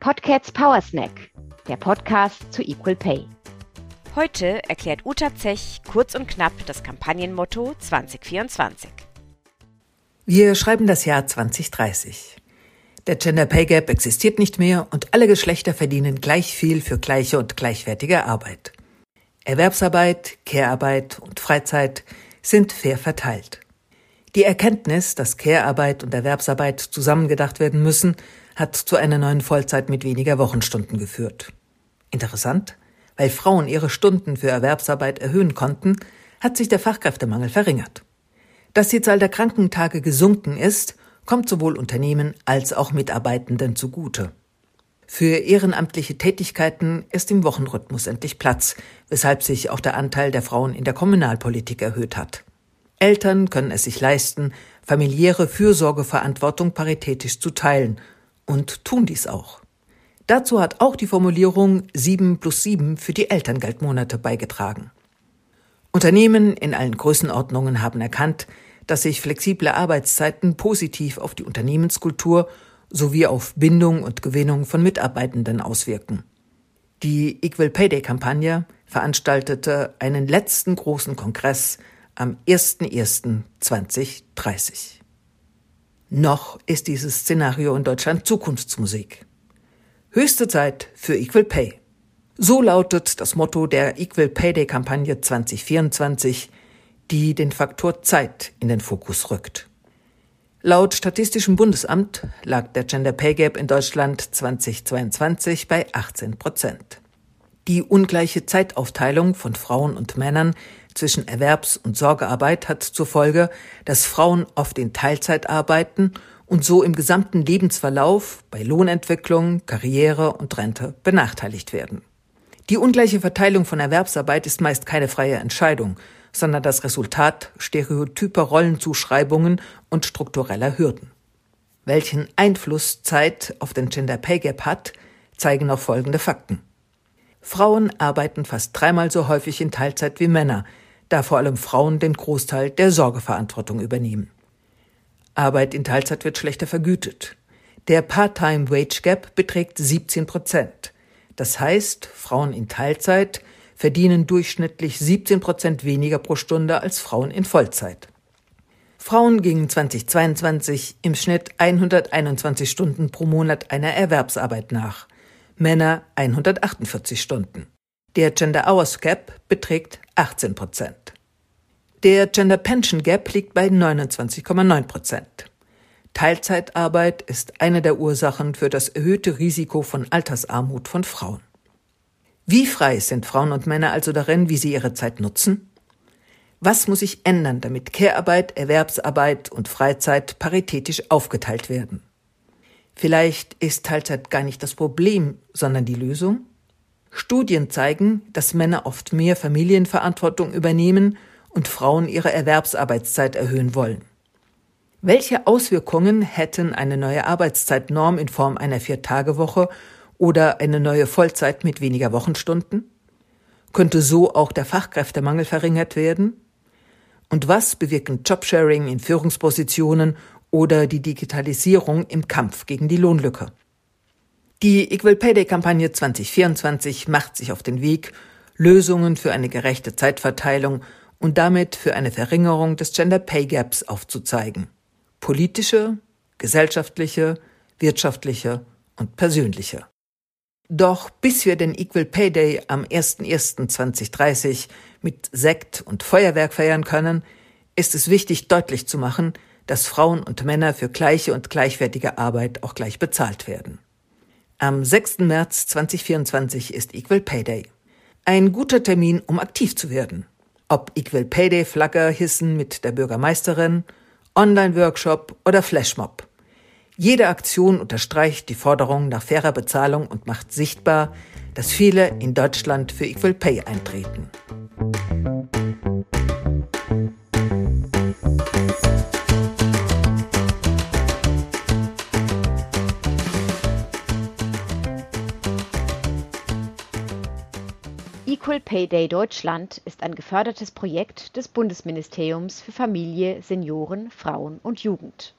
Podcats Power Snack, der Podcast zu Equal Pay. Heute erklärt Uta Zech kurz und knapp das Kampagnenmotto 2024. Wir schreiben das Jahr 2030. Der Gender Pay Gap existiert nicht mehr und alle Geschlechter verdienen gleich viel für gleiche und gleichwertige Arbeit. Erwerbsarbeit, Care-Arbeit und Freizeit sind fair verteilt. Die Erkenntnis, dass Care-Arbeit und Erwerbsarbeit zusammengedacht werden müssen, hat zu einer neuen Vollzeit mit weniger Wochenstunden geführt. Interessant, weil Frauen ihre Stunden für Erwerbsarbeit erhöhen konnten, hat sich der Fachkräftemangel verringert. Dass die Zahl der Krankentage gesunken ist, kommt sowohl Unternehmen als auch Mitarbeitenden zugute. Für ehrenamtliche Tätigkeiten ist im Wochenrhythmus endlich Platz, weshalb sich auch der Anteil der Frauen in der Kommunalpolitik erhöht hat. Eltern können es sich leisten, familiäre Fürsorgeverantwortung paritätisch zu teilen und tun dies auch. Dazu hat auch die Formulierung 7 plus 7 für die Elterngeldmonate beigetragen. Unternehmen in allen Größenordnungen haben erkannt, dass sich flexible Arbeitszeiten positiv auf die Unternehmenskultur sowie auf Bindung und Gewinnung von Mitarbeitenden auswirken. Die Equal Pay Day Kampagne veranstaltete einen letzten großen Kongress am 01.01.2030. Noch ist dieses Szenario in Deutschland Zukunftsmusik. Höchste Zeit für Equal Pay. So lautet das Motto der Equal Pay Day Kampagne 2024, die den Faktor Zeit in den Fokus rückt. Laut Statistischem Bundesamt lag der Gender Pay Gap in Deutschland 2022 bei 18 Prozent. Die ungleiche Zeitaufteilung von Frauen und Männern zwischen Erwerbs- und Sorgearbeit hat zur Folge, dass Frauen oft in Teilzeit arbeiten und so im gesamten Lebensverlauf bei Lohnentwicklung, Karriere und Rente benachteiligt werden. Die ungleiche Verteilung von Erwerbsarbeit ist meist keine freie Entscheidung, sondern das Resultat stereotyper Rollenzuschreibungen und struktureller Hürden. Welchen Einfluss Zeit auf den Gender Pay Gap hat, zeigen noch folgende Fakten. Frauen arbeiten fast dreimal so häufig in Teilzeit wie Männer, da vor allem Frauen den Großteil der Sorgeverantwortung übernehmen. Arbeit in Teilzeit wird schlechter vergütet. Der Part-Time Wage Gap beträgt 17 Prozent. Das heißt, Frauen in Teilzeit verdienen durchschnittlich 17 Prozent weniger pro Stunde als Frauen in Vollzeit. Frauen gingen 2022 im Schnitt 121 Stunden pro Monat einer Erwerbsarbeit nach, Männer 148 Stunden. Der Gender Hours Gap beträgt 18 Prozent. Der Gender Pension Gap liegt bei 29,9 Prozent. Teilzeitarbeit ist eine der Ursachen für das erhöhte Risiko von Altersarmut von Frauen. Wie frei sind Frauen und Männer also darin, wie sie ihre Zeit nutzen? Was muss sich ändern, damit Care-Arbeit, Erwerbsarbeit und Freizeit paritätisch aufgeteilt werden? Vielleicht ist Teilzeit gar nicht das Problem, sondern die Lösung? Studien zeigen, dass Männer oft mehr Familienverantwortung übernehmen und Frauen ihre Erwerbsarbeitszeit erhöhen wollen. Welche Auswirkungen hätten eine neue Arbeitszeitnorm in Form einer Vier-Tage-Woche oder eine neue Vollzeit mit weniger Wochenstunden? Könnte so auch der Fachkräftemangel verringert werden? Und was bewirken Jobsharing in Führungspositionen oder die Digitalisierung im Kampf gegen die Lohnlücke? Die Equal Pay Day Kampagne 2024 macht sich auf den Weg, Lösungen für eine gerechte Zeitverteilung und damit für eine Verringerung des Gender Pay Gaps aufzuzeigen. Politische, gesellschaftliche, wirtschaftliche und persönliche. Doch bis wir den Equal Pay Day am 01.01.2030 mit Sekt und Feuerwerk feiern können, ist es wichtig deutlich zu machen, dass Frauen und Männer für gleiche und gleichwertige Arbeit auch gleich bezahlt werden. Am 6. März 2024 ist Equal Pay Day. Ein guter Termin, um aktiv zu werden. Ob Equal Pay Day Flagge hissen mit der Bürgermeisterin, Online-Workshop oder Flashmob. Jede Aktion unterstreicht die Forderung nach fairer Bezahlung und macht sichtbar, dass viele in Deutschland für Equal Pay eintreten. Equal Pay Day Deutschland ist ein gefördertes Projekt des Bundesministeriums für Familie, Senioren, Frauen und Jugend.